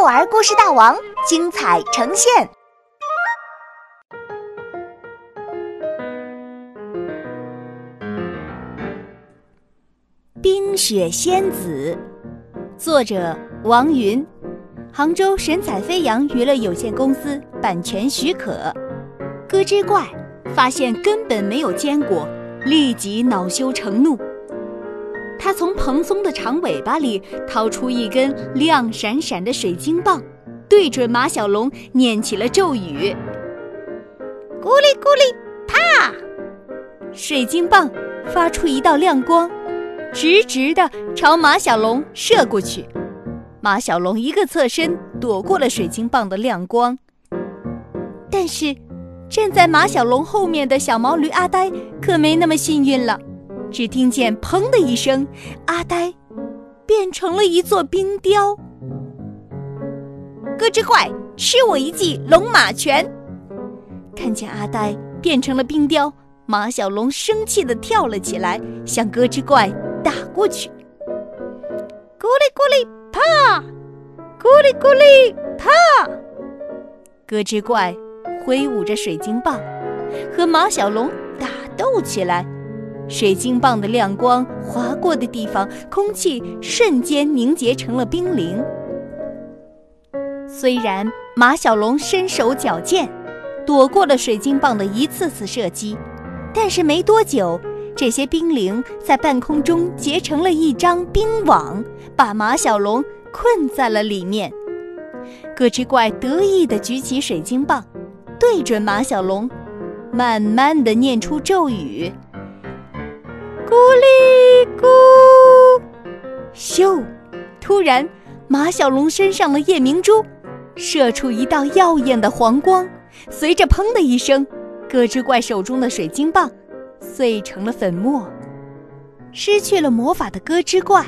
幼儿故事大王精彩呈现，《冰雪仙子》作者王云，杭州神采飞扬娱乐有限公司版权许可。咯吱怪发现根本没有坚果，立即恼羞成怒。他从蓬松的长尾巴里掏出一根亮闪闪的水晶棒，对准马小龙念起了咒语：“咕哩咕哩，啪！”水晶棒发出一道亮光，直直的朝马小龙射过去。马小龙一个侧身躲过了水晶棒的亮光，但是站在马小龙后面的小毛驴阿呆可没那么幸运了。只听见“砰”的一声，阿呆变成了一座冰雕。咯吱怪，吃我一记龙马拳！看见阿呆变成了冰雕，马小龙生气的跳了起来，向咯吱怪打过去。咕哩咕哩，啪！咕哩咕哩，啪！咯吱怪挥舞着水晶棒，和马小龙打斗起来。水晶棒的亮光划过的地方，空气瞬间凝结成了冰凌。虽然马小龙身手矫健，躲过了水晶棒的一次次射击，但是没多久，这些冰凌在半空中结成了一张冰网，把马小龙困在了里面。咯吱怪得意地举起水晶棒，对准马小龙，慢慢地念出咒语。咕哩咕，咻！突然，马小龙身上的夜明珠射出一道耀眼的黄光，随着“砰”的一声，咯吱怪手中的水晶棒碎成了粉末。失去了魔法的咯吱怪，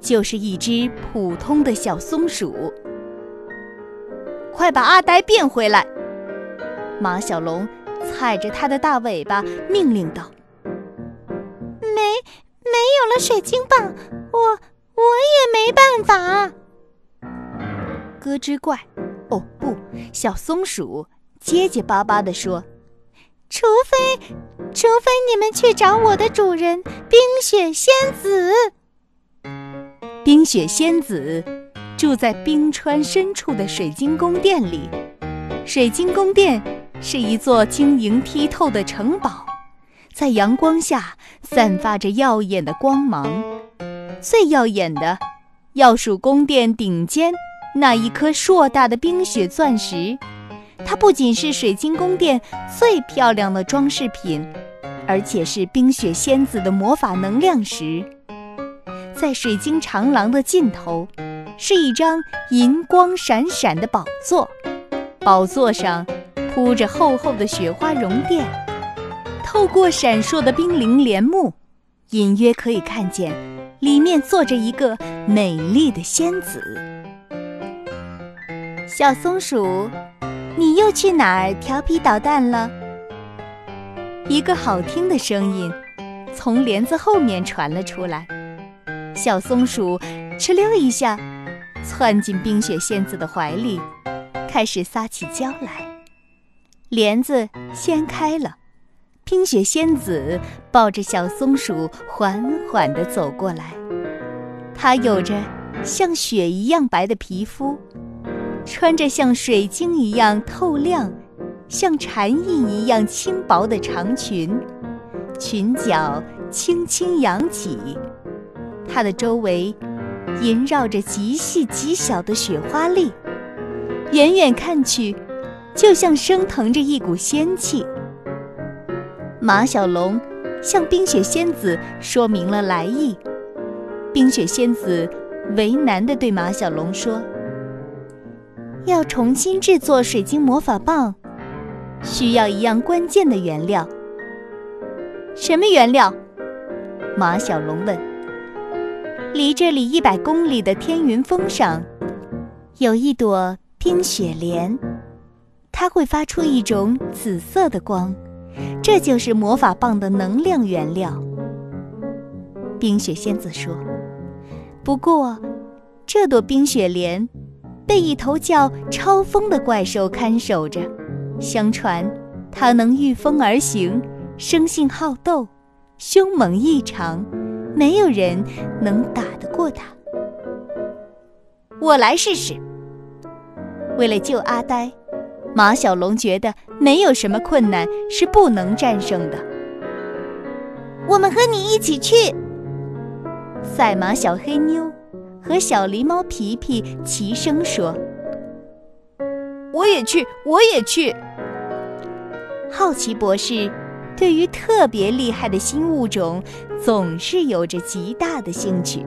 就是一只普通的小松鼠。快把阿呆变回来！马小龙踩着他的大尾巴命令道。没有了水晶棒，我我也没办法。咯吱怪，哦不，小松鼠结结巴巴地说：“除非，除非你们去找我的主人冰雪仙子。冰雪仙子住在冰川深处的水晶宫殿里。水晶宫殿是一座晶莹剔透的城堡。”在阳光下散发着耀眼的光芒，最耀眼的要数宫殿顶尖那一颗硕大的冰雪钻石。它不仅是水晶宫殿最漂亮的装饰品，而且是冰雪仙子的魔法能量石。在水晶长廊的尽头，是一张银光闪闪的宝座，宝座上铺着厚厚的雪花绒垫。透过闪烁的冰凌帘幕，隐约可以看见里面坐着一个美丽的仙子。小松鼠，你又去哪儿调皮捣蛋了？一个好听的声音从帘子后面传了出来。小松鼠哧溜一下窜进冰雪仙子的怀里，开始撒起娇来。帘子掀开了。冰雪仙子抱着小松鼠，缓缓地走过来。她有着像雪一样白的皮肤，穿着像水晶一样透亮、像蝉翼一样轻薄的长裙，裙角轻轻扬起。她的周围萦绕着极细极小的雪花粒，远远看去，就像升腾着一股仙气。马小龙向冰雪仙子说明了来意，冰雪仙子为难地对马小龙说：“要重新制作水晶魔法棒，需要一样关键的原料。什么原料？”马小龙问。“离这里一百公里的天云峰上，有一朵冰雪莲，它会发出一种紫色的光。”这就是魔法棒的能量原料。冰雪仙子说：“不过，这朵冰雪莲被一头叫超风的怪兽看守着。相传，它能御风而行，生性好斗，凶猛异常，没有人能打得过它。我来试试。为了救阿呆，马小龙觉得没有什么困难是不能战胜的。我们和你一起去。赛马小黑妞和小狸猫皮皮齐声说：“我也去，我也去。”好奇博士对于特别厉害的新物种总是有着极大的兴趣。